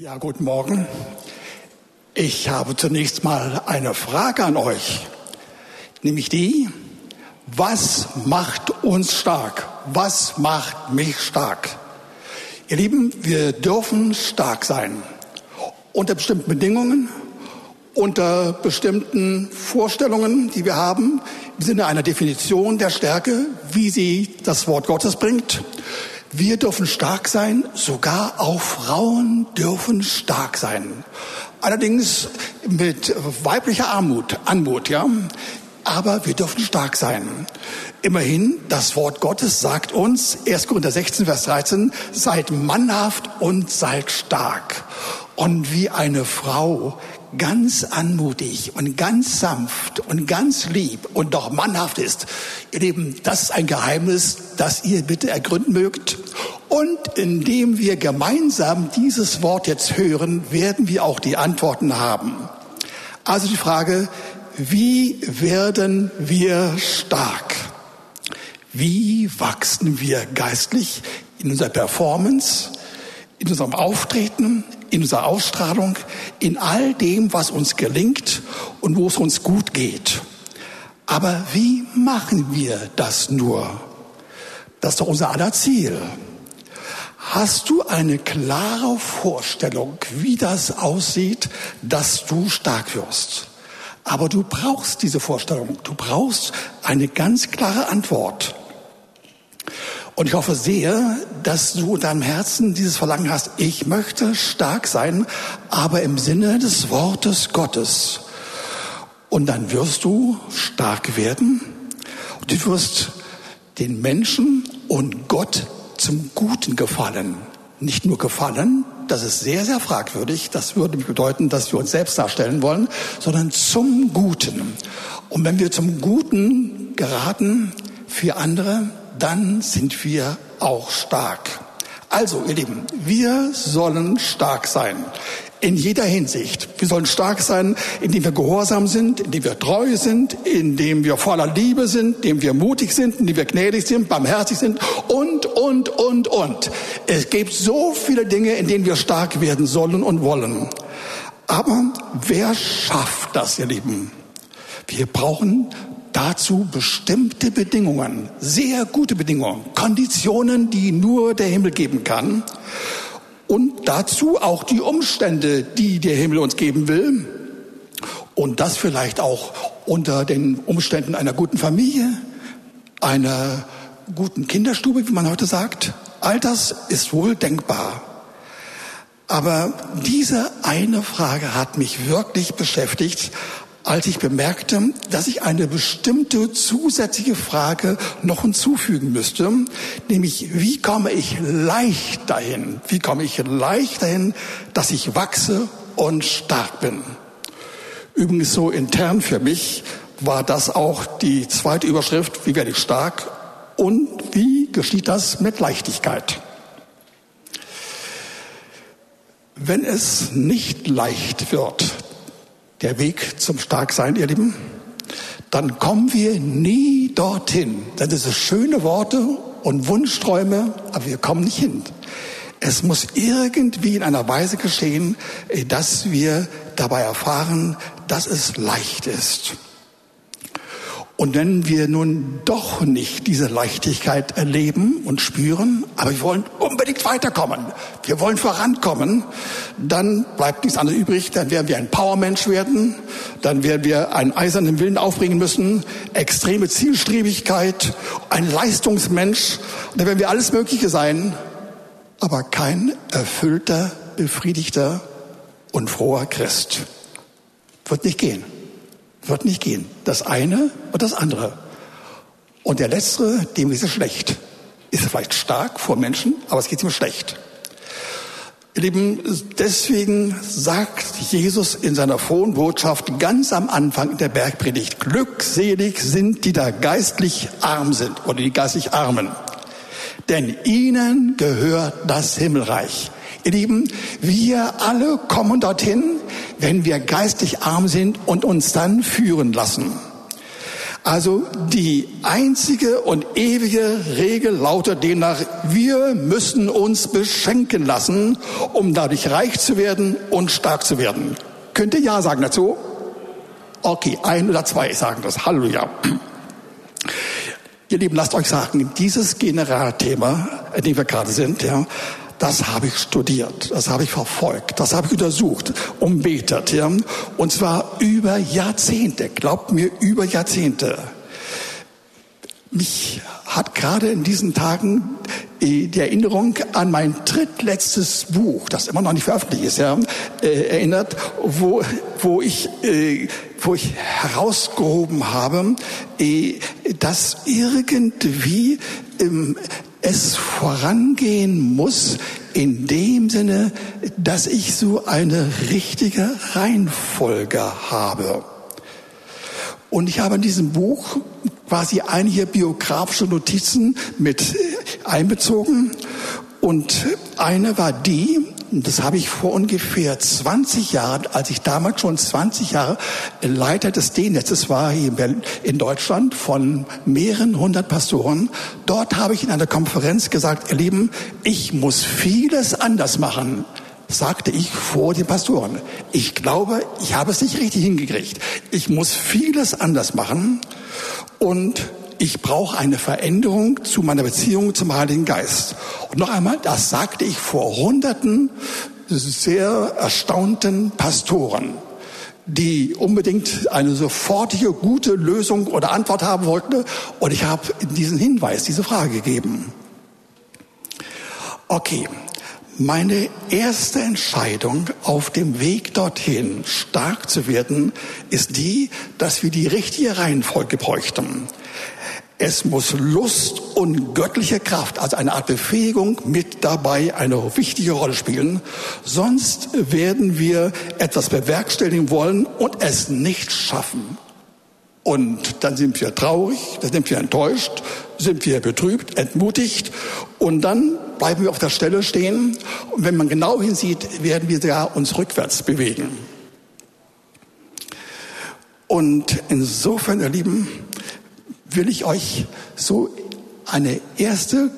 Ja, guten Morgen. Ich habe zunächst mal eine Frage an euch, nämlich die, was macht uns stark? Was macht mich stark? Ihr Lieben, wir dürfen stark sein. Unter bestimmten Bedingungen, unter bestimmten Vorstellungen, die wir haben, im Sinne einer Definition der Stärke, wie sie das Wort Gottes bringt. Wir dürfen stark sein, sogar auch Frauen dürfen stark sein. Allerdings mit weiblicher Armut, Anmut, ja. Aber wir dürfen stark sein. Immerhin, das Wort Gottes sagt uns, 1. Korinther 16, Vers 13, seid mannhaft und seid stark. Und wie eine Frau ganz anmutig und ganz sanft und ganz lieb und doch mannhaft ist. Ihr Lieben, das ist ein Geheimnis, das ihr bitte ergründen mögt. Und indem wir gemeinsam dieses Wort jetzt hören, werden wir auch die Antworten haben. Also die Frage, wie werden wir stark? Wie wachsen wir geistlich in unserer Performance, in unserem Auftreten, in unserer Ausstrahlung, in all dem, was uns gelingt und wo es uns gut geht. Aber wie machen wir das nur? Das ist doch unser aller Ziel. Hast du eine klare Vorstellung, wie das aussieht, dass du stark wirst? Aber du brauchst diese Vorstellung. Du brauchst eine ganz klare Antwort. Und ich hoffe sehr, dass du in deinem Herzen dieses Verlangen hast, ich möchte stark sein, aber im Sinne des Wortes Gottes. Und dann wirst du stark werden und du wirst den Menschen und Gott zum Guten gefallen. Nicht nur gefallen, das ist sehr, sehr fragwürdig. Das würde bedeuten, dass wir uns selbst darstellen wollen, sondern zum Guten. Und wenn wir zum Guten geraten für andere, dann sind wir auch stark. Also, ihr Lieben, wir sollen stark sein. In jeder Hinsicht. Wir sollen stark sein, indem wir gehorsam sind, indem wir treu sind, indem wir voller Liebe sind, indem wir mutig sind, indem wir gnädig sind, barmherzig sind und, und, und, und. Es gibt so viele Dinge, in denen wir stark werden sollen und wollen. Aber wer schafft das, ihr Lieben? Wir brauchen dazu bestimmte Bedingungen, sehr gute Bedingungen, Konditionen, die nur der Himmel geben kann. Und dazu auch die Umstände, die der Himmel uns geben will. Und das vielleicht auch unter den Umständen einer guten Familie, einer guten Kinderstube, wie man heute sagt. All das ist wohl denkbar. Aber diese eine Frage hat mich wirklich beschäftigt, als ich bemerkte, dass ich eine bestimmte zusätzliche Frage noch hinzufügen müsste, nämlich wie komme ich leicht dahin, wie komme ich leicht dahin, dass ich wachse und stark bin. Übrigens so intern für mich war das auch die zweite Überschrift, wie werde ich stark und wie geschieht das mit Leichtigkeit. Wenn es nicht leicht wird, der Weg zum Starksein, ihr Lieben, dann kommen wir nie dorthin. Das sind schöne Worte und Wunschträume, aber wir kommen nicht hin. Es muss irgendwie in einer Weise geschehen, dass wir dabei erfahren, dass es leicht ist. Und wenn wir nun doch nicht diese Leichtigkeit erleben und spüren, aber wir wollen unbedingt weiterkommen, wir wollen vorankommen, dann bleibt nichts anderes übrig, dann werden wir ein Powermensch werden, dann werden wir einen eisernen Willen aufbringen müssen, extreme Zielstrebigkeit, ein Leistungsmensch, dann werden wir alles Mögliche sein, aber kein erfüllter, befriedigter und froher Christ. Wird nicht gehen. Wird nicht gehen. Das eine und das andere. Und der Letztere, dem ist es schlecht. Ist vielleicht stark vor Menschen, aber es geht ihm schlecht. Ihr Lieben, deswegen sagt Jesus in seiner frohen Botschaft ganz am Anfang der Bergpredigt, glückselig sind, die da geistlich arm sind oder die geistlich Armen. Denn ihnen gehört das Himmelreich. Ihr Lieben, wir alle kommen dorthin, wenn wir geistig arm sind und uns dann führen lassen. Also die einzige und ewige Regel lautet demnach, wir müssen uns beschenken lassen, um dadurch reich zu werden und stark zu werden. Könnt ihr Ja sagen dazu? Okay, ein oder zwei sagen das. Halleluja. Ihr Lieben, lasst euch sagen, dieses Generalthema, in dem wir gerade sind, ja, das habe ich studiert, das habe ich verfolgt, das habe ich untersucht, umbetet, ja. Und zwar über Jahrzehnte, glaubt mir, über Jahrzehnte. Mich hat gerade in diesen Tagen die Erinnerung an mein drittletztes Buch, das immer noch nicht veröffentlicht ist, ja, äh, erinnert, wo, wo ich, äh, wo ich herausgehoben habe, äh, dass irgendwie es vorangehen muss in dem Sinne, dass ich so eine richtige Reihenfolge habe. Und ich habe in diesem Buch quasi einige biografische Notizen mit einbezogen. Und eine war die, das habe ich vor ungefähr 20 Jahren, als ich damals schon 20 Jahre Leiter des D-Netzes war hier in Deutschland von mehreren hundert Pastoren. Dort habe ich in einer Konferenz gesagt, ihr Lieben, ich muss vieles anders machen sagte ich vor den Pastoren. Ich glaube, ich habe es nicht richtig hingekriegt. Ich muss vieles anders machen und ich brauche eine Veränderung zu meiner Beziehung zum Heiligen Geist. Und noch einmal, das sagte ich vor hunderten sehr erstaunten Pastoren, die unbedingt eine sofortige, gute Lösung oder Antwort haben wollten. Und ich habe diesen Hinweis, diese Frage gegeben. Okay, meine erste Entscheidung auf dem Weg dorthin, stark zu werden, ist die, dass wir die richtige Reihenfolge bräuchten. Es muss Lust und göttliche Kraft, also eine Art Befähigung mit dabei eine wichtige Rolle spielen. Sonst werden wir etwas bewerkstelligen wollen und es nicht schaffen. Und dann sind wir traurig, dann sind wir enttäuscht, sind wir betrübt, entmutigt und dann bleiben wir auf der Stelle stehen. Und wenn man genau hinsieht, werden wir sogar uns rückwärts bewegen. Und insofern, ihr Lieben, will ich euch so eine erste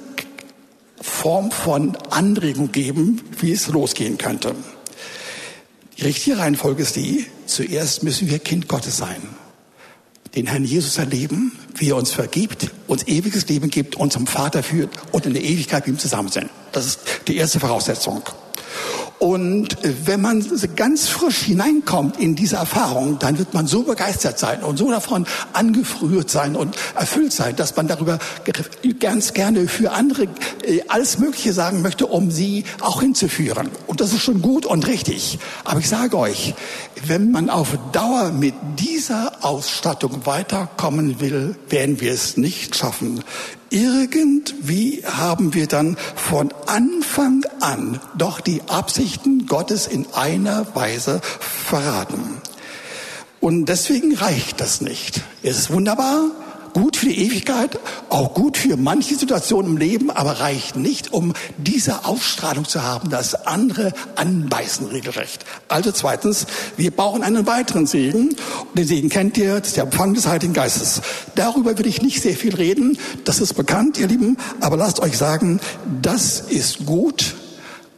Form von Anregung geben, wie es losgehen könnte. Die richtige Reihenfolge ist die, zuerst müssen wir Kind Gottes sein. Den Herrn Jesus erleben, wie er uns vergibt, uns ewiges Leben gibt, uns zum Vater führt und in der Ewigkeit mit ihm zusammen sind. Das ist die erste Voraussetzung. Und wenn man ganz frisch hineinkommt in diese Erfahrung, dann wird man so begeistert sein und so davon angerührt sein und erfüllt sein, dass man darüber ganz gerne für andere äh, alles Mögliche sagen möchte, um sie auch hinzuführen. Und das ist schon gut und richtig. Aber ich sage euch, wenn man auf Dauer mit dieser Ausstattung weiterkommen will, werden wir es nicht schaffen. Irgendwie haben wir dann von Anfang an doch die Absichten Gottes in einer Weise verraten. Und deswegen reicht das nicht. Es ist wunderbar, gut für die Ewigkeit, auch gut für manche Situationen im Leben, aber reicht nicht, um diese Aufstrahlung zu haben, dass andere anbeißen regelrecht. Also zweitens, wir brauchen einen weiteren Segen. Den Segen kennt ihr, das ist der Empfang des Heiligen Geistes. Darüber will ich nicht sehr viel reden, das ist bekannt, ihr Lieben, aber lasst euch sagen, das ist gut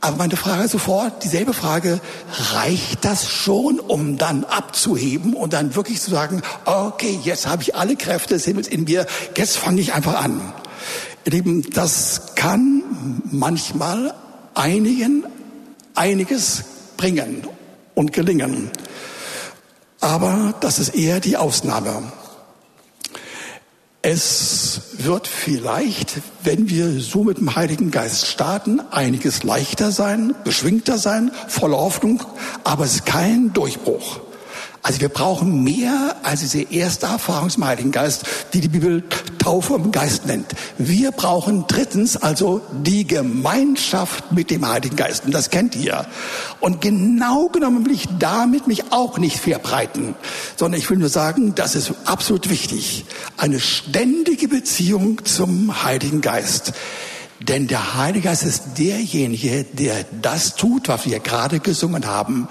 aber meine Frage sofort, dieselbe Frage, reicht das schon, um dann abzuheben und dann wirklich zu sagen, okay, jetzt habe ich alle Kräfte des Himmels in mir, jetzt fange ich einfach an. Ihr Lieben, das kann manchmal einigen einiges bringen und gelingen. Aber das ist eher die Ausnahme. Es wird vielleicht, wenn wir so mit dem Heiligen Geist starten, einiges leichter sein, beschwingter sein, voller Hoffnung, aber es ist kein Durchbruch. Also wir brauchen mehr als diese erste Erfahrung zum Heiligen Geist, die die Bibel Taufe im Geist nennt. Wir brauchen drittens also die Gemeinschaft mit dem Heiligen Geist. Und das kennt ihr. Und genau genommen will ich damit mich auch nicht verbreiten, sondern ich will nur sagen, das ist absolut wichtig. Eine ständige Beziehung zum Heiligen Geist. Denn der Heilige Geist ist derjenige, der das tut, was wir gerade gesungen haben.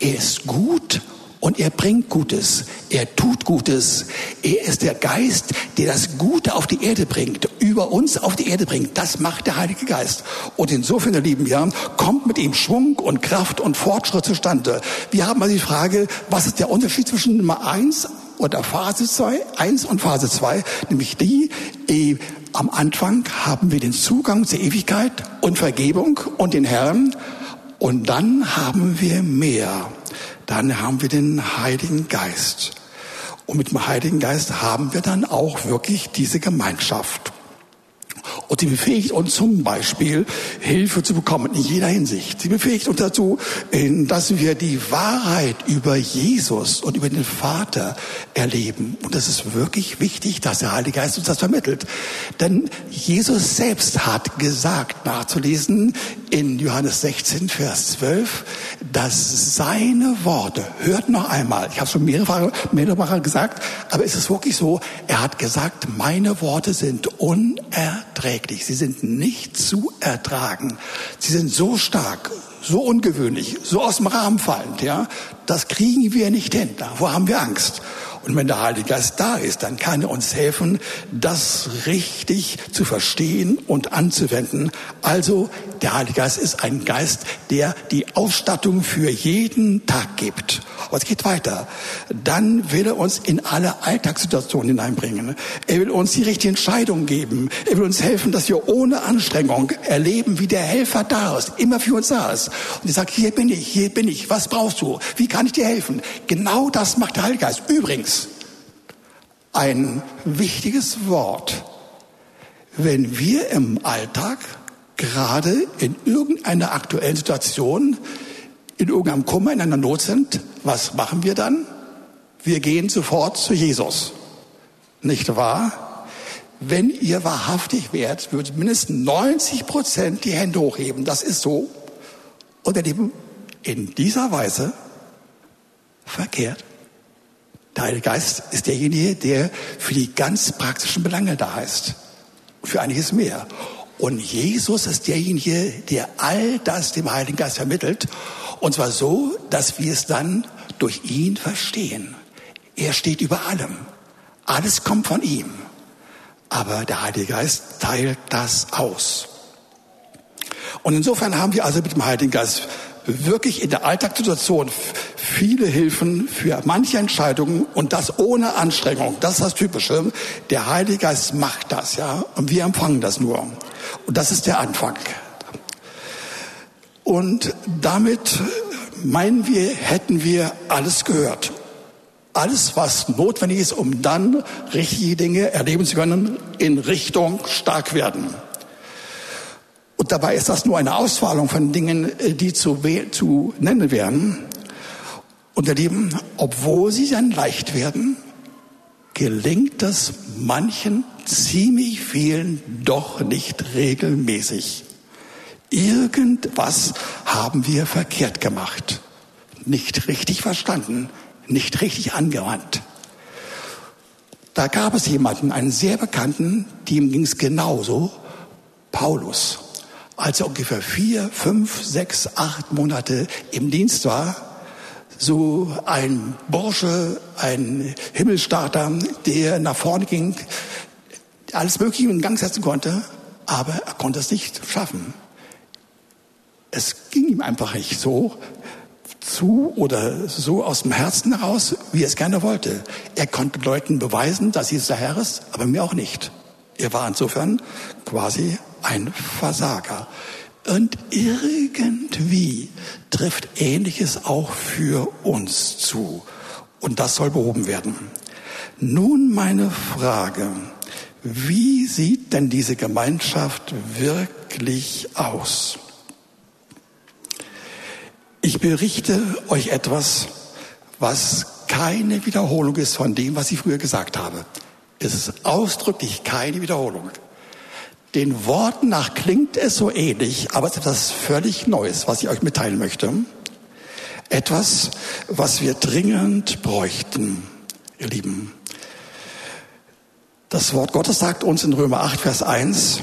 Er ist gut Und er bringt Gutes. Er tut Gutes. Er ist der Geist, der das Gute auf die Erde bringt, über uns auf die Erde bringt. Das macht der Heilige Geist. Und insofern, ihr Lieben, ja, kommt mit ihm Schwung und Kraft und Fortschritt zustande. Wir haben also die Frage, was ist der Unterschied zwischen Nummer eins oder Phase zwei, eins und Phase zwei, nämlich die, eh, am Anfang haben wir den Zugang zur Ewigkeit und Vergebung und den Herrn. Und dann haben wir mehr dann haben wir den Heiligen Geist. Und mit dem Heiligen Geist haben wir dann auch wirklich diese Gemeinschaft. Und sie befähigt uns zum Beispiel, Hilfe zu bekommen in jeder Hinsicht. Sie befähigt uns dazu, dass wir die Wahrheit über Jesus und über den Vater erleben. Und das ist wirklich wichtig, dass der Heilige Geist uns das vermittelt. Denn Jesus selbst hat gesagt, nachzulesen in Johannes 16, Vers 12, dass seine Worte, hört noch einmal, ich habe es schon mehrere, mehrere gesagt, aber es ist wirklich so, er hat gesagt, meine Worte sind unerträglich, sie sind nicht zu ertragen, sie sind so stark, so ungewöhnlich, so aus dem Rahmen fallend, ja, das kriegen wir nicht hin, davor haben wir Angst. Und wenn der Heilige Geist da ist, dann kann er uns helfen, das richtig zu verstehen und anzuwenden. Also der Heilige Geist ist ein Geist, der die Ausstattung für jeden Tag gibt. Aber es geht weiter. Dann will er uns in alle Alltagssituationen hineinbringen. Er will uns die richtige Entscheidung geben. Er will uns helfen, dass wir ohne Anstrengung erleben, wie der Helfer da ist, immer für uns da ist. Und er sagt, hier bin ich, hier bin ich. Was brauchst du? Wie kann ich dir helfen? Genau das macht der Heilige Geist. Übrigens, ein wichtiges Wort. Wenn wir im Alltag gerade in irgendeiner aktuellen Situation, in irgendeinem Kummer, in einer Not sind, was machen wir dann? Wir gehen sofort zu Jesus. Nicht wahr? Wenn ihr wahrhaftig wärt, würdet mindestens 90 Prozent die Hände hochheben. Das ist so. Und ihr Lieben, in dieser Weise verkehrt. Der Heilige Geist ist derjenige, der für die ganz praktischen Belange da ist. Für einiges mehr. Und Jesus ist derjenige, der all das dem Heiligen Geist vermittelt. Und zwar so, dass wir es dann durch ihn verstehen. Er steht über allem. Alles kommt von ihm. Aber der Heilige Geist teilt das aus. Und insofern haben wir also mit dem Heiligen Geist wirklich in der Alltagssituation viele Hilfen für manche Entscheidungen und das ohne Anstrengung. Das ist das Typische. Der Heilige Geist macht das, ja, und wir empfangen das nur. Und das ist der Anfang. Und damit meinen wir, hätten wir alles gehört. Alles, was notwendig ist, um dann richtige Dinge erleben zu können, in Richtung stark werden. Und dabei ist das nur eine Auswahlung von Dingen, die zu, zu nennen wären. Und ihr Lieben, obwohl sie dann leicht werden, gelingt es manchen ziemlich vielen doch nicht regelmäßig. Irgendwas haben wir verkehrt gemacht, nicht richtig verstanden, nicht richtig angewandt. Da gab es jemanden, einen sehr bekannten, dem ging es genauso, Paulus. Als er ungefähr vier, fünf, sechs, acht Monate im Dienst war, so ein Bursche, ein Himmelstarter, der nach vorne ging, alles Mögliche in Gang setzen konnte, aber er konnte es nicht schaffen. Es ging ihm einfach nicht so zu oder so aus dem Herzen heraus, wie er es gerne wollte. Er konnte Leuten beweisen, dass Jesus der Herr ist, aber mir auch nicht. Er war insofern quasi ein Versager. Und irgendwie trifft Ähnliches auch für uns zu. Und das soll behoben werden. Nun meine Frage. Wie sieht denn diese Gemeinschaft wirklich aus? Ich berichte euch etwas, was keine Wiederholung ist von dem, was ich früher gesagt habe. Es ist ausdrücklich keine Wiederholung. Den Worten nach klingt es so ähnlich, aber es ist etwas völlig Neues, was ich euch mitteilen möchte. Etwas, was wir dringend bräuchten, ihr Lieben. Das Wort Gottes sagt uns in Römer 8, Vers 1,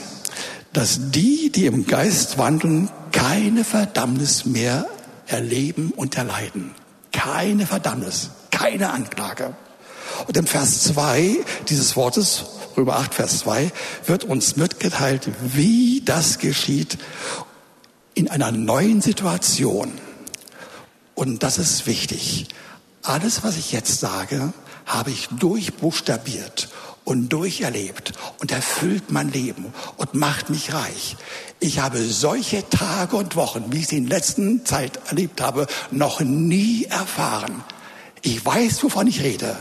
dass die, die im Geist wandeln, keine Verdammnis mehr erleben und erleiden. keine Verdammnis, keine Anklage. Und im Vers 2 dieses Wortes, Römer 8, Vers 2, wird uns mitgeteilt, wie das geschieht in einer neuen Situation. Und das ist wichtig. Alles, was ich jetzt sage, habe ich durchbuchstabiert und durcherlebt und erfüllt mein Leben und macht mich reich. Ich habe solche Tage und Wochen, wie ich sie in letzter Zeit erlebt habe, noch nie erfahren. Ich weiß, wovon ich rede.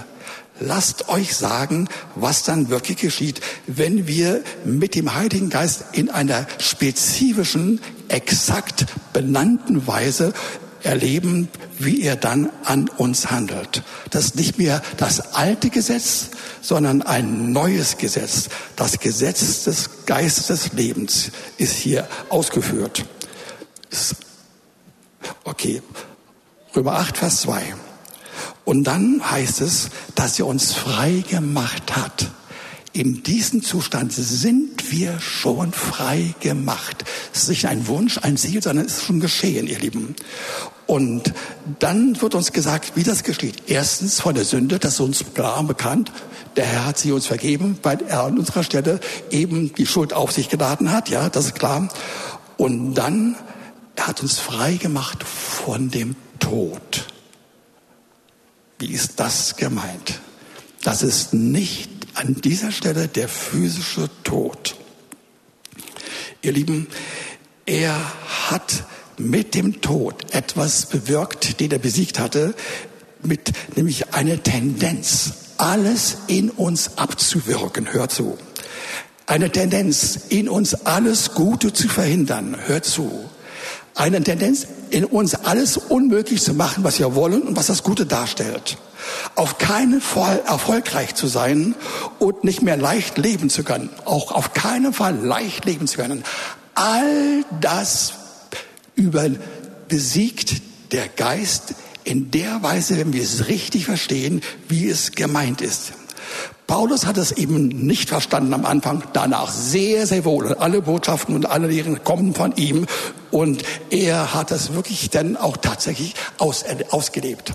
Lasst euch sagen, was dann wirklich geschieht, wenn wir mit dem Heiligen Geist in einer spezifischen, exakt benannten Weise erleben, wie er dann an uns handelt. Das ist nicht mehr das alte Gesetz, sondern ein neues Gesetz. Das Gesetz des Geistes des Lebens ist hier ausgeführt. Okay, Römer 8, Vers 2. Und dann heißt es, dass er uns frei gemacht hat. In diesem Zustand sind wir schon frei gemacht. Es ist nicht ein Wunsch, ein Ziel, sondern es ist schon geschehen, ihr Lieben. Und dann wird uns gesagt, wie das geschieht. Erstens von der Sünde, das ist uns klar bekannt. Der Herr hat sie uns vergeben, weil er an unserer Stelle eben die Schuld auf sich geladen hat. Ja, das ist klar. Und dann, er hat uns frei gemacht von dem Tod. Wie ist das gemeint? Das ist nicht an dieser Stelle der physische Tod. Ihr Lieben, er hat mit dem Tod etwas bewirkt, den er besiegt hatte, mit nämlich eine Tendenz, alles in uns abzuwirken. Hört zu. Eine Tendenz, in uns alles Gute zu verhindern. Hört zu. Eine Tendenz, in uns alles unmöglich zu machen, was wir wollen und was das Gute darstellt auf keinen Fall erfolgreich zu sein und nicht mehr leicht leben zu können. Auch auf keinen Fall leicht leben zu können. All das über besiegt der Geist in der Weise, wenn wir es richtig verstehen, wie es gemeint ist. Paulus hat es eben nicht verstanden am Anfang, danach sehr, sehr wohl. Alle Botschaften und alle Lehren kommen von ihm und er hat das wirklich dann auch tatsächlich aus, ausgelebt.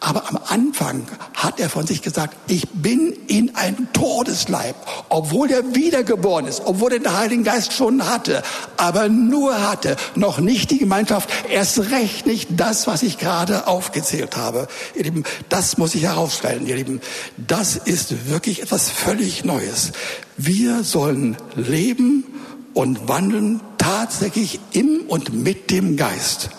Aber am Anfang hat er von sich gesagt, ich bin in einem Todesleib, obwohl er wiedergeboren ist, obwohl er den Heiligen Geist schon hatte, aber nur hatte, noch nicht die Gemeinschaft, erst recht nicht das, was ich gerade aufgezählt habe. Ihr Lieben, das muss ich herausstellen, ihr Lieben. Das ist wirklich etwas völlig Neues. Wir sollen leben und wandeln tatsächlich im und mit dem Geist.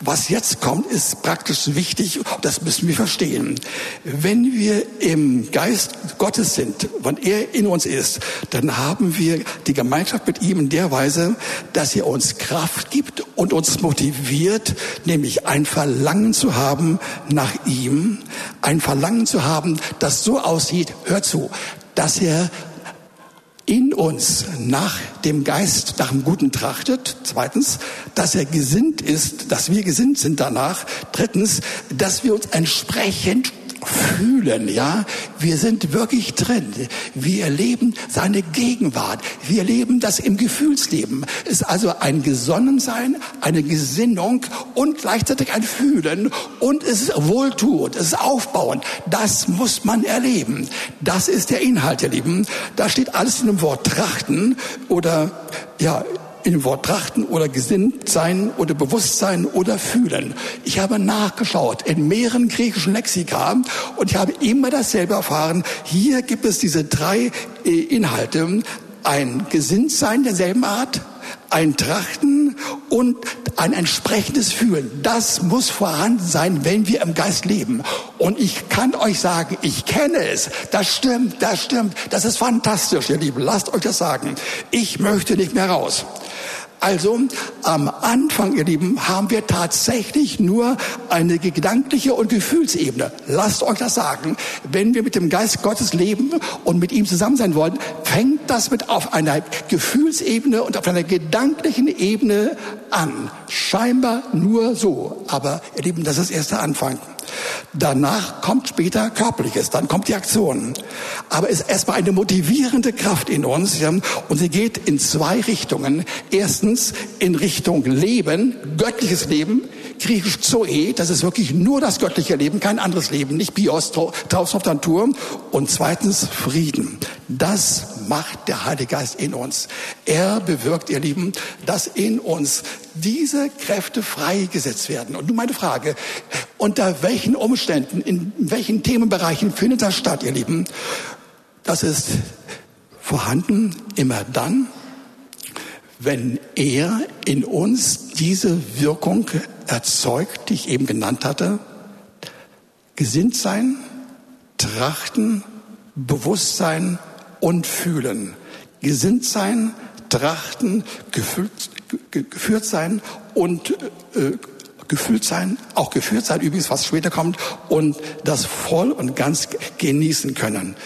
Was jetzt kommt, ist praktisch wichtig, das müssen wir verstehen. Wenn wir im Geist Gottes sind, wenn er in uns ist, dann haben wir die Gemeinschaft mit ihm in der Weise, dass er uns Kraft gibt und uns motiviert, nämlich ein Verlangen zu haben nach ihm, ein Verlangen zu haben, das so aussieht, hör zu, dass er in uns nach dem Geist, nach dem Guten trachtet. Zweitens, dass er gesinnt ist, dass wir gesinnt sind danach. Drittens, dass wir uns entsprechend fühlen, ja. Wir sind wirklich drin. Wir erleben seine Gegenwart. Wir erleben das im Gefühlsleben. Es ist also ein Gesonnensein, eine Gesinnung und gleichzeitig ein Fühlen und es ist wohltuend, es ist aufbauend. Das muss man erleben. Das ist der Inhalt, ihr Lieben. Da steht alles in dem Wort trachten oder, ja, in Wort trachten oder gesinnt sein oder Bewusstsein oder fühlen. Ich habe nachgeschaut in mehreren griechischen Lexika und ich habe immer dasselbe erfahren. Hier gibt es diese drei äh, Inhalte. Ein Gesinntsein derselben Art, ein Trachten und ein entsprechendes Fühlen. Das muss vorhanden sein, wenn wir im Geist leben. Und ich kann euch sagen, ich kenne es. Das stimmt, das stimmt. Das ist fantastisch, ihr Lieben. Lasst euch das sagen. Ich möchte nicht mehr raus. Also am Anfang, ihr Lieben, haben wir tatsächlich nur eine gedankliche und Gefühlsebene. Lasst euch das sagen. Wenn wir mit dem Geist Gottes leben und mit ihm zusammen sein wollen, fängt das mit auf einer Gefühlsebene und auf einer gedanklichen Ebene an. Scheinbar nur so. Aber ihr Lieben, das ist erst der Anfang. Danach kommt später Körperliches, dann kommt die Aktion. Aber es ist erstmal eine motivierende Kraft in uns und sie geht in zwei Richtungen. Erstens in Richtung Leben, göttliches Leben, griechisch Zoe, das ist wirklich nur das göttliche Leben, kein anderes Leben, nicht Bios, Taus auf der Turm. Und zweitens Frieden. Das macht der Heilige Geist in uns. Er bewirkt, ihr Lieben, dass in uns diese Kräfte freigesetzt werden. Und nun meine Frage, unter welchen Umständen, in welchen Themenbereichen findet das statt, ihr Lieben? Das ist vorhanden immer dann, wenn er in uns diese Wirkung erzeugt, die ich eben genannt hatte, gesinnt sein, trachten, Bewusstsein und fühlen. Gesinnt sein, trachten, gefühlt, geführt sein und äh, gefühlt sein, auch geführt sein übrigens, was später kommt, und das voll und ganz genießen können.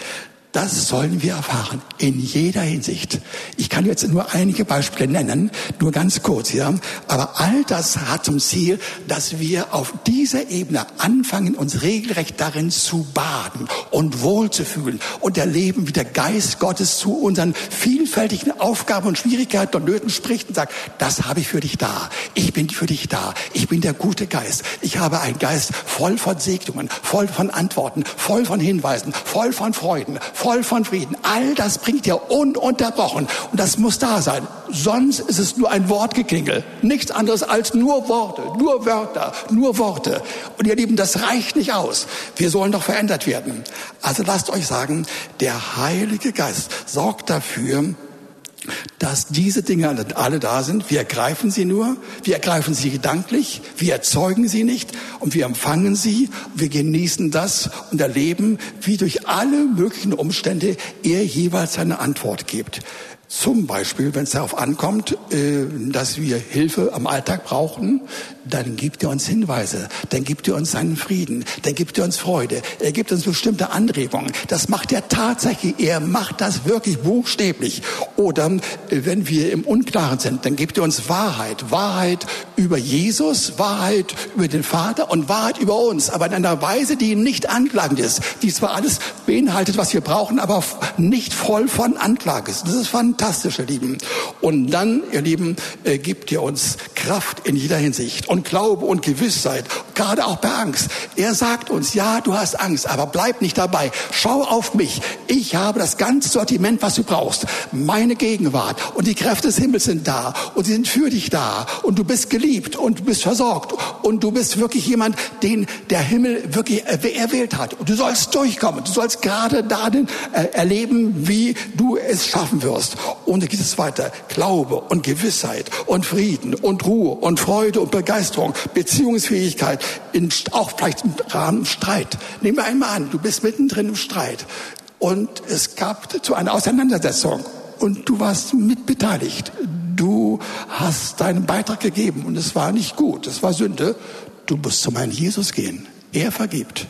Das sollen wir erfahren in jeder Hinsicht. Ich kann jetzt nur einige Beispiele nennen, nur ganz kurz, ja. Aber all das hat zum Ziel, dass wir auf dieser Ebene anfangen, uns regelrecht darin zu baden und wohlzufühlen und erleben, wie der Geist Gottes zu unseren vielfältigen Aufgaben und Schwierigkeiten und Nöten spricht und sagt, das habe ich für dich da. Ich bin für dich da. Ich bin der gute Geist. Ich habe einen Geist voll von Segnungen, voll von Antworten, voll von Hinweisen, voll von Freuden, voll von Frieden. All das bringt er ununterbrochen. Und das muss da sein. Sonst ist es nur ein Wortgeklingel. Nichts anderes als nur Worte, nur Wörter, nur Worte. Und ihr Lieben, das reicht nicht aus. Wir sollen doch verändert werden. Also lasst euch sagen, der Heilige Geist sorgt dafür, dass diese Dinge alle da sind. Wir ergreifen sie nur, wir ergreifen sie gedanklich, wir erzeugen sie nicht und wir empfangen sie, wir genießen das und erleben, wie durch alle möglichen Umstände er jeweils seine Antwort gibt. Zum Beispiel, wenn es darauf ankommt, äh, dass wir Hilfe am Alltag brauchen, dann gibt er uns Hinweise, dann gibt er uns seinen Frieden, dann gibt er uns Freude, er gibt uns bestimmte Anregungen. Das macht er tatsächlich, er macht das wirklich buchstäblich. Oder äh, wenn wir im Unklaren sind, dann gibt er uns Wahrheit, Wahrheit über Jesus, Wahrheit über den Vater und Wahrheit über uns, aber in einer Weise, die nicht anklagend ist, die zwar alles beinhaltet, was wir brauchen, aber nicht voll von Anklage ist. Das ist von fantastisch, ihr Lieben. Und dann, ihr Lieben, äh, gibt ihr uns Kraft in jeder Hinsicht und Glaube und Gewissheit, gerade auch bei Angst. Er sagt uns, ja, du hast Angst, aber bleib nicht dabei. Schau auf mich. Ich habe das ganze Sortiment, was du brauchst. Meine Gegenwart und die Kräfte des Himmels sind da und sie sind für dich da und du bist geliebt und du bist versorgt und du bist wirklich jemand, den der Himmel wirklich erwählt hat. Und du sollst durchkommen. Du sollst gerade darin äh, erleben, wie du es schaffen wirst. Und dann geht es weiter. Glaube und Gewissheit und Frieden und Ruhe und Freude und Begeisterung, Beziehungsfähigkeit, in, auch vielleicht im Rahmen Streit. Nehmen wir einmal an, du bist mittendrin im Streit und es gab zu einer Auseinandersetzung und du warst mitbeteiligt. Du hast deinen Beitrag gegeben und es war nicht gut, es war Sünde. Du musst zu meinem Jesus gehen. Er vergibt.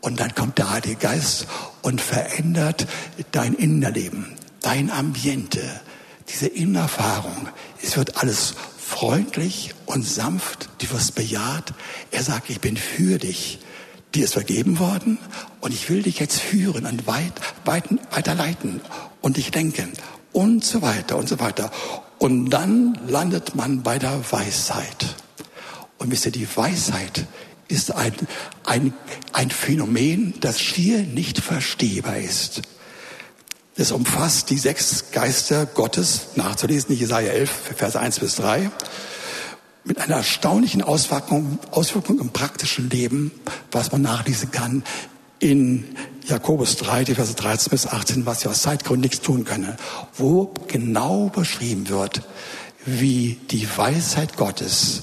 Und dann kommt der Heilige Geist und verändert dein Innerleben dein Ambiente, diese Innenerfahrung, es wird alles freundlich und sanft, du wirst bejaht. Er sagt, ich bin für dich. Dir ist vergeben worden und ich will dich jetzt führen und weit, weit, weiterleiten und dich denken und so weiter und so weiter. Und dann landet man bei der Weisheit. Und wisst ihr, die Weisheit ist ein, ein, ein Phänomen, das schier nicht verstehbar ist. Es umfasst die sechs Geister Gottes, nachzulesen, Jesaja 11, Verse 1 bis 3, mit einer erstaunlichen Auswirkung, Auswirkung im praktischen Leben, was man nachlesen kann in Jakobus 3, die Verse 13 bis 18, was wir aus Zeitgründen nichts tun können, wo genau beschrieben wird, wie die Weisheit Gottes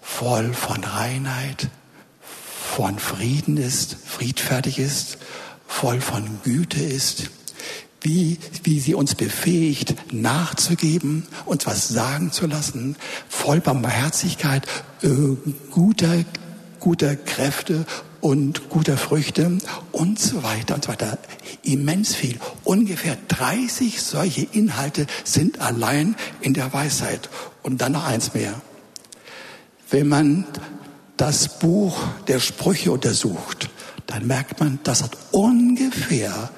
voll von Reinheit, von Frieden ist, friedfertig ist, voll von Güte ist, wie, wie sie uns befähigt, nachzugeben, uns was sagen zu lassen, voll Barmherzigkeit, äh, guter, guter Kräfte und guter Früchte und so weiter und so weiter. Immens viel. Ungefähr 30 solche Inhalte sind allein in der Weisheit. Und dann noch eins mehr. Wenn man das Buch der Sprüche untersucht, dann merkt man, das hat ungefähr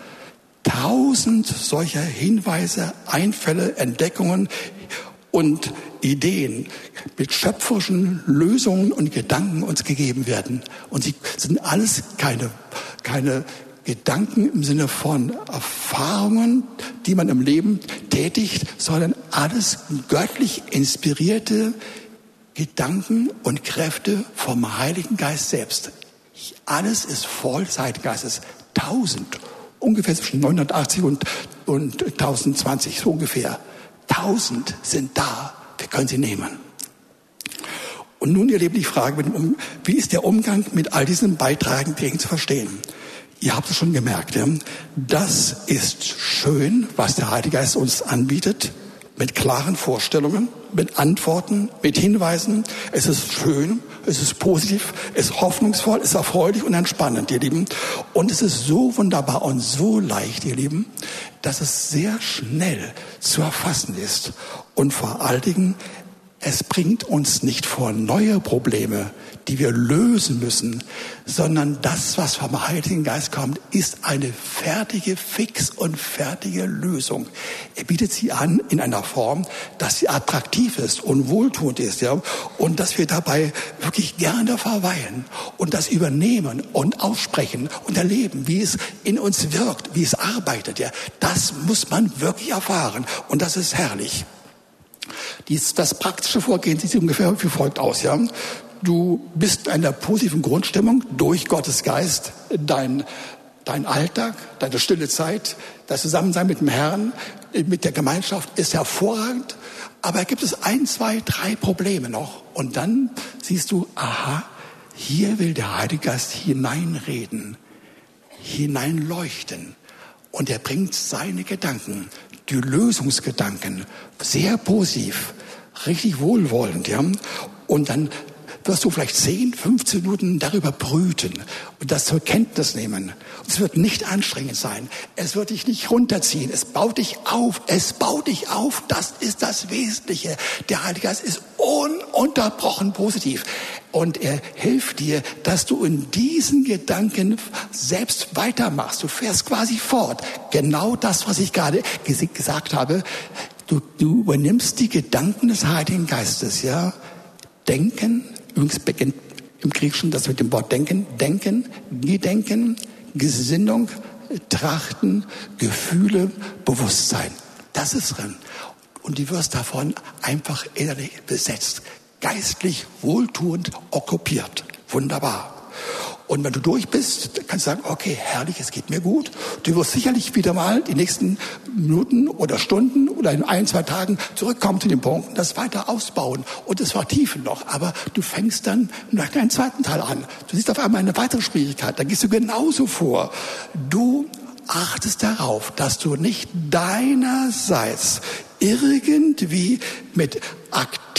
tausend solcher Hinweise, Einfälle, Entdeckungen und Ideen mit schöpferischen Lösungen und Gedanken uns gegeben werden. Und sie sind alles keine, keine Gedanken im Sinne von Erfahrungen, die man im Leben tätigt, sondern alles göttlich inspirierte Gedanken und Kräfte vom Heiligen Geist selbst. Alles ist voll des Heiligen Geistes. Tausend, ungefähr zwischen 980 und, und 1020, so ungefähr. Tausend sind da. Wir können sie nehmen. Und nun, ihr Lieben, die Frage, wie ist der Umgang mit all diesen Beiträgen zu verstehen? Ihr habt es schon gemerkt, das ist schön, was der Heilige Geist uns anbietet, mit klaren Vorstellungen, mit Antworten, mit Hinweisen. Es ist schön, es ist positiv, es ist hoffnungsvoll, es ist erfreulich und entspannend, ihr Lieben. Und es ist so wunderbar und so leicht, ihr Lieben, dass es sehr schnell zu erfassen ist. Und vor allen Dingen, es bringt uns nicht vor neue Probleme, die wir lösen müssen, sondern das, was vom Heiligen Geist kommt, ist eine fertige, fix und fertige Lösung. Er bietet sie an in einer Form, dass sie attraktiv ist und wohltuend ist, ja, und dass wir dabei wirklich gerne verweilen und das übernehmen und aussprechen und erleben, wie es in uns wirkt, wie es arbeitet, ja. Das muss man wirklich erfahren und das ist herrlich. Dies, das praktische Vorgehen sieht ungefähr wie folgt aus. Ja? Du bist in einer positiven Grundstimmung durch Gottes Geist. Dein, dein Alltag, deine stille Zeit, das Zusammensein mit dem Herrn, mit der Gemeinschaft ist hervorragend. Aber gibt es ein, zwei, drei Probleme noch. Und dann siehst du, aha, hier will der Heilige Geist hineinreden, hineinleuchten. Und er bringt seine Gedanken die Lösungsgedanken sehr positiv, richtig wohlwollend, ja. Und dann wirst du vielleicht 10, 15 Minuten darüber brüten und das zur Kenntnis nehmen. Und es wird nicht anstrengend sein. Es wird dich nicht runterziehen. Es baut dich auf. Es baut dich auf. Das ist das Wesentliche. Der Heilige Geist ist ununterbrochen positiv. Und er hilft dir, dass du in diesen Gedanken selbst weitermachst. Du fährst quasi fort. Genau das, was ich gerade gesagt habe. Du, du übernimmst die Gedanken des Heiligen Geistes, ja. Denken, Übrigens beginnt im Griechischen das mit dem Wort denken. Denken, Gedenken, Gesinnung, Trachten, Gefühle, Bewusstsein. Das ist drin. Und du wirst davon einfach innerlich besetzt, geistlich wohltuend okkupiert. Wunderbar. Und wenn du durch bist, kannst du sagen, okay, herrlich, es geht mir gut. Du wirst sicherlich wieder mal die nächsten Minuten oder Stunden oder in ein, zwei Tagen zurückkommen zu dem Punkt, das weiter ausbauen und es vertiefen noch. Aber du fängst dann nach einem zweiten Teil an. Du siehst auf einmal eine weitere Schwierigkeit. Da gehst du genauso vor. Du achtest darauf, dass du nicht deinerseits irgendwie mit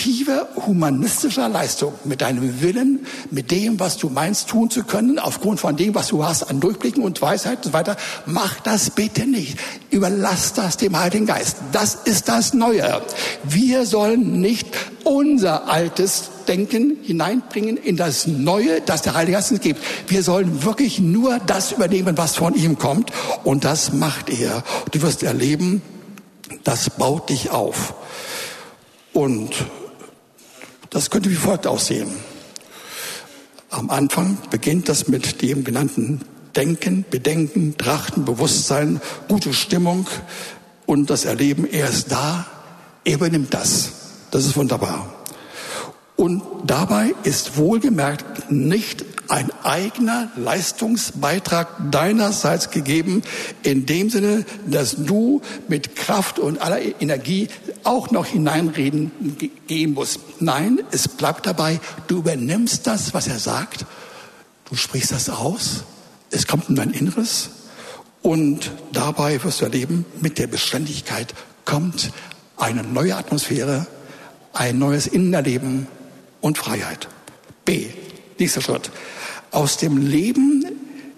aktiver humanistischer Leistung, mit deinem Willen, mit dem, was du meinst tun zu können, aufgrund von dem, was du hast an Durchblicken und Weisheit und so weiter, mach das bitte nicht. Überlass das dem Heiligen Geist. Das ist das Neue. Wir sollen nicht unser altes Denken hineinbringen in das Neue, das der Heilige Geist uns gibt. Wir sollen wirklich nur das übernehmen, was von ihm kommt. Und das macht er. Du wirst erleben, das baut dich auf. Und das könnte wie folgt aussehen. Am Anfang beginnt das mit dem genannten Denken, Bedenken, Trachten, Bewusstsein, gute Stimmung und das Erleben, er ist da, er übernimmt das. Das ist wunderbar. Und dabei ist wohlgemerkt nicht ein eigener Leistungsbeitrag deinerseits gegeben, in dem Sinne, dass du mit Kraft und aller Energie auch noch hineinreden gehen musst. Nein, es bleibt dabei, du übernimmst das, was er sagt, du sprichst das aus, es kommt in dein Inneres und dabei wirst du erleben, mit der Beständigkeit kommt eine neue Atmosphäre, ein neues Innenerleben und Freiheit. B. Nächster Schritt. Aus dem Leben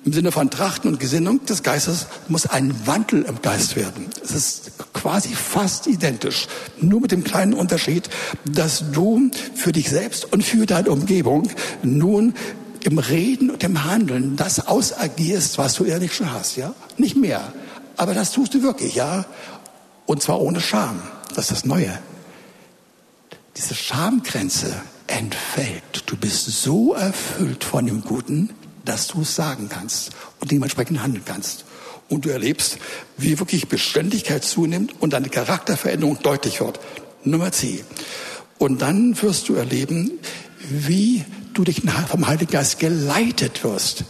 im Sinne von Trachten und Gesinnung des Geistes muss ein Wandel im Geist werden. Es ist quasi fast identisch. Nur mit dem kleinen Unterschied, dass du für dich selbst und für deine Umgebung nun im Reden und im Handeln das ausagierst, was du ehrlich schon hast, ja? Nicht mehr. Aber das tust du wirklich, ja? Und zwar ohne Scham. Das ist das Neue. Diese Schamgrenze entfällt. Du bist so erfüllt von dem Guten, dass du es sagen kannst und dementsprechend handeln kannst. Und du erlebst, wie wirklich Beständigkeit zunimmt und deine Charakterveränderung deutlich wird. Nummer C. Und dann wirst du erleben, wie du dich vom Heiligen Geist geleitet wirst.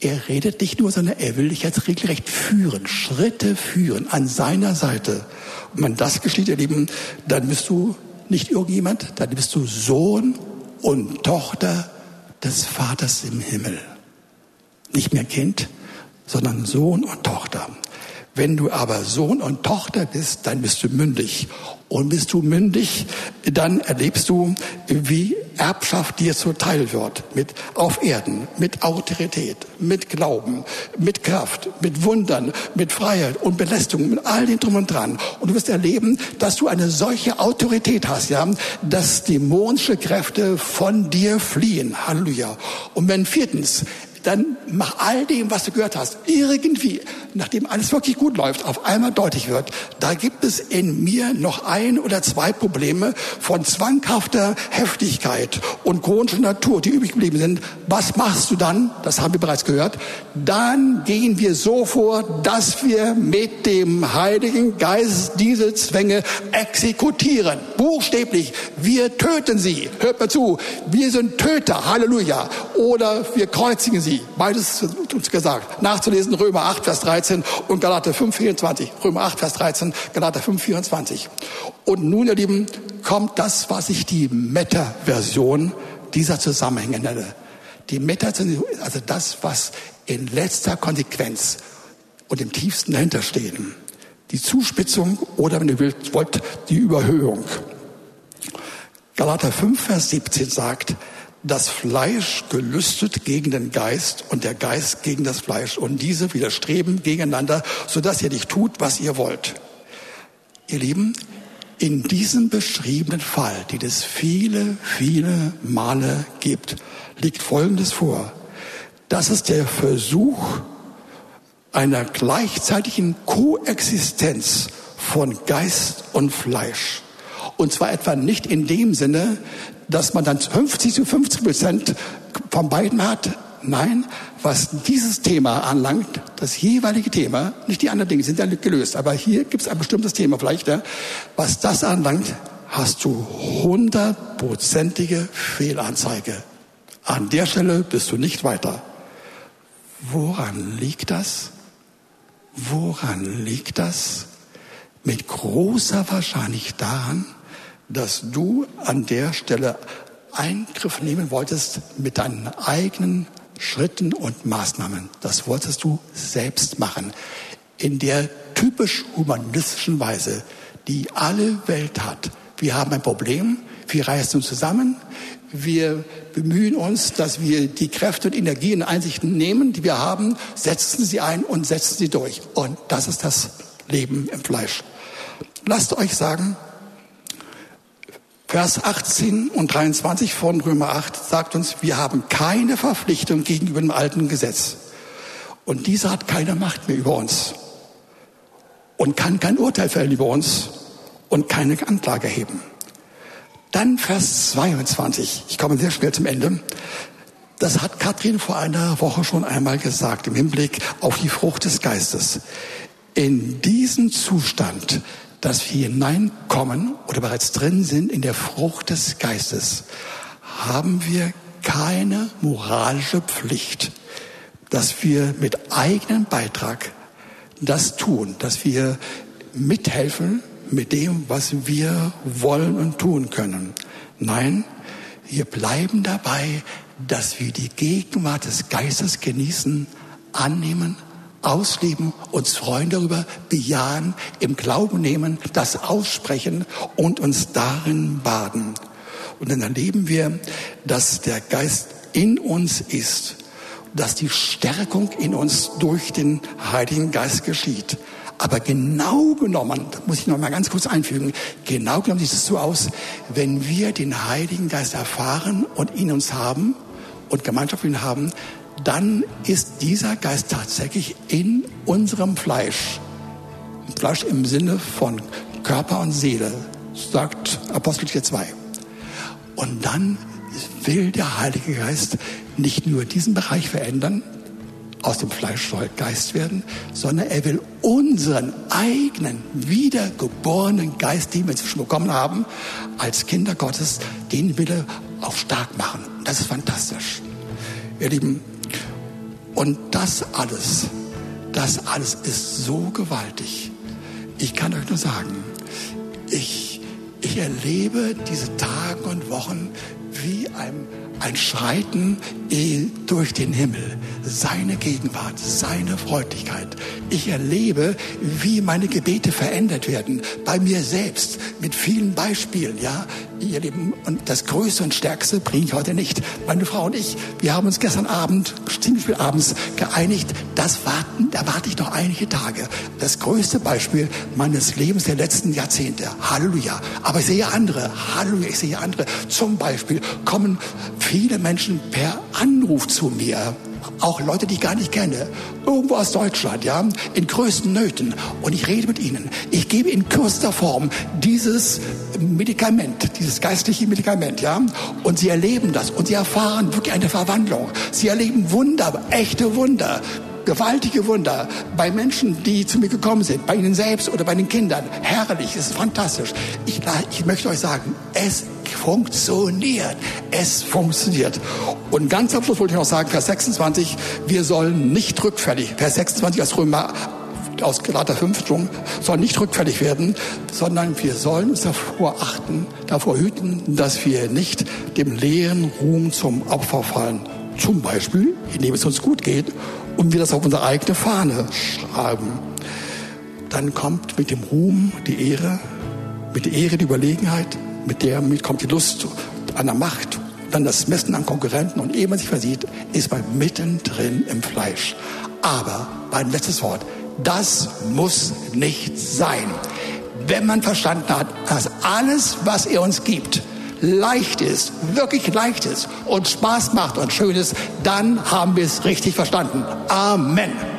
Er redet nicht nur, sondern er will dich jetzt regelrecht führen, Schritte führen an seiner Seite. Und wenn das geschieht, ihr Lieben, dann bist du nicht irgendjemand, dann bist du Sohn und Tochter des Vaters im Himmel. Nicht mehr Kind, sondern Sohn und Tochter. Wenn du aber Sohn und Tochter bist, dann bist du mündig. Und bist du mündig, dann erlebst du, wie Erbschaft dir zuteil wird. Mit auf Erden, mit Autorität, mit Glauben, mit Kraft, mit Wundern, mit Freiheit und Belästigung, mit all dem drum und dran. Und du wirst erleben, dass du eine solche Autorität hast, ja, dass dämonische Kräfte von dir fliehen. Halleluja. Und wenn viertens dann mach all dem, was du gehört hast, irgendwie, nachdem alles wirklich gut läuft, auf einmal deutlich wird, da gibt es in mir noch ein oder zwei Probleme von zwanghafter Heftigkeit und chronischer Natur, die übrig geblieben sind. Was machst du dann? Das haben wir bereits gehört. Dann gehen wir so vor, dass wir mit dem Heiligen Geist diese Zwänge exekutieren. Buchstäblich. Wir töten sie. Hört mal zu. Wir sind Töter. Halleluja. Oder wir kreuzigen sie. Beides ist uns gesagt. Nachzulesen Römer 8, Vers 13 und Galater 5, 24. Römer 8, Vers 13, Galater 5, 24. Und nun, ihr Lieben, kommt das, was ich die Meta-Version dieser Zusammenhänge nenne. Die Meta, also das, was in letzter Konsequenz und im tiefsten dahinter stehen. Die Zuspitzung oder, wenn ihr wollt, die Überhöhung. Galater 5, Vers 17 sagt, das Fleisch gelüstet gegen den Geist und der Geist gegen das Fleisch und diese widerstreben gegeneinander, sodass ihr nicht tut, was ihr wollt. Ihr Lieben, in diesem beschriebenen Fall, die es viele, viele Male gibt, liegt Folgendes vor. Das ist der Versuch einer gleichzeitigen Koexistenz von Geist und Fleisch. Und zwar etwa nicht in dem Sinne, dass man dann 50 zu 50 Prozent von beiden hat. Nein, was dieses Thema anlangt, das jeweilige Thema, nicht die anderen Dinge sind ja gelöst, aber hier gibt es ein bestimmtes Thema vielleicht, ja, was das anlangt, hast du hundertprozentige Fehlanzeige. An der Stelle bist du nicht weiter. Woran liegt das? Woran liegt das? Mit großer Wahrscheinlichkeit daran, dass du an der Stelle Eingriff nehmen wolltest mit deinen eigenen Schritten und Maßnahmen. Das wolltest du selbst machen. In der typisch humanistischen Weise, die alle Welt hat. Wir haben ein Problem, wir reißen uns zusammen, wir bemühen uns, dass wir die Kräfte und Energien und Einsichten nehmen, die wir haben, setzen sie ein und setzen sie durch. Und das ist das Leben im Fleisch. Lasst euch sagen, Vers 18 und 23 von Römer 8 sagt uns, wir haben keine Verpflichtung gegenüber dem alten Gesetz. Und dieser hat keine Macht mehr über uns und kann kein Urteil fällen über uns und keine Anklage erheben. Dann Vers 22, ich komme sehr schnell zum Ende. Das hat Kathrin vor einer Woche schon einmal gesagt im Hinblick auf die Frucht des Geistes. In diesem Zustand dass wir hineinkommen oder bereits drin sind in der Frucht des Geistes, haben wir keine moralische Pflicht, dass wir mit eigenem Beitrag das tun, dass wir mithelfen mit dem, was wir wollen und tun können. Nein, wir bleiben dabei, dass wir die Gegenwart des Geistes genießen, annehmen, ausleben, uns freuen darüber, bejahen, im Glauben nehmen, das aussprechen und uns darin baden. Und dann erleben wir, dass der Geist in uns ist, dass die Stärkung in uns durch den Heiligen Geist geschieht. Aber genau genommen, muss ich noch mal ganz kurz einfügen, genau genommen sieht es so aus, wenn wir den Heiligen Geist erfahren und in uns haben und Gemeinschaft mit ihm haben, dann ist dieser Geist tatsächlich in unserem Fleisch. Fleisch im Sinne von Körper und Seele, sagt Apostel 2. Und dann will der Heilige Geist nicht nur diesen Bereich verändern, aus dem Fleisch soll Geist werden, sondern er will unseren eigenen, wiedergeborenen Geist, den wir inzwischen bekommen haben, als Kinder Gottes, den will er auch stark machen. Das ist fantastisch. Ihr Lieben, und das alles, das alles ist so gewaltig. Ich kann euch nur sagen, ich, ich erlebe diese Tage und Wochen wie ein, ein Schreiten durch den Himmel. Seine Gegenwart, seine Freundlichkeit. Ich erlebe, wie meine Gebete verändert werden. Bei mir selbst. Mit vielen Beispielen, ja. Ihr Lieben, und das Größte und Stärkste bringe ich heute nicht. Meine Frau und ich, wir haben uns gestern Abend, ziemlich viel abends, geeinigt, das warten, da warte ich noch einige Tage. Das größte Beispiel meines Lebens der letzten Jahrzehnte. Halleluja. Aber ich sehe andere. Halleluja, ich sehe andere. Zum Beispiel kommen viele Menschen per Anruf zu mir auch Leute, die ich gar nicht kenne, irgendwo aus Deutschland, ja, in größten Nöten. Und ich rede mit ihnen. Ich gebe in kürzester Form dieses Medikament, dieses geistliche Medikament, ja. Und sie erleben das und sie erfahren wirklich eine Verwandlung. Sie erleben Wunder, echte Wunder gewaltige Wunder bei Menschen, die zu mir gekommen sind, bei ihnen selbst oder bei den Kindern. Herrlich, es ist fantastisch. Ich, ich möchte euch sagen, es funktioniert. Es funktioniert. Und ganz am Schluss wollte ich noch sagen, Vers 26, wir sollen nicht rückfällig, Vers 26 aus Römer aus Galater 5 soll nicht rückfällig werden, sondern wir sollen uns davor achten, davor hüten, dass wir nicht dem leeren Ruhm zum Opfer fallen. Zum Beispiel, indem es uns gut geht und wir das auf unsere eigene Fahne schreiben. Dann kommt mit dem Ruhm die Ehre, mit der Ehre die Überlegenheit, mit der kommt die Lust an der Macht, dann das Messen an Konkurrenten und ehe man sich versieht, ist man mittendrin im Fleisch. Aber mein letztes Wort, das muss nicht sein. Wenn man verstanden hat, dass alles, was er uns gibt, leicht ist, wirklich leicht ist und Spaß macht und schön ist, dann haben wir es richtig verstanden. Amen.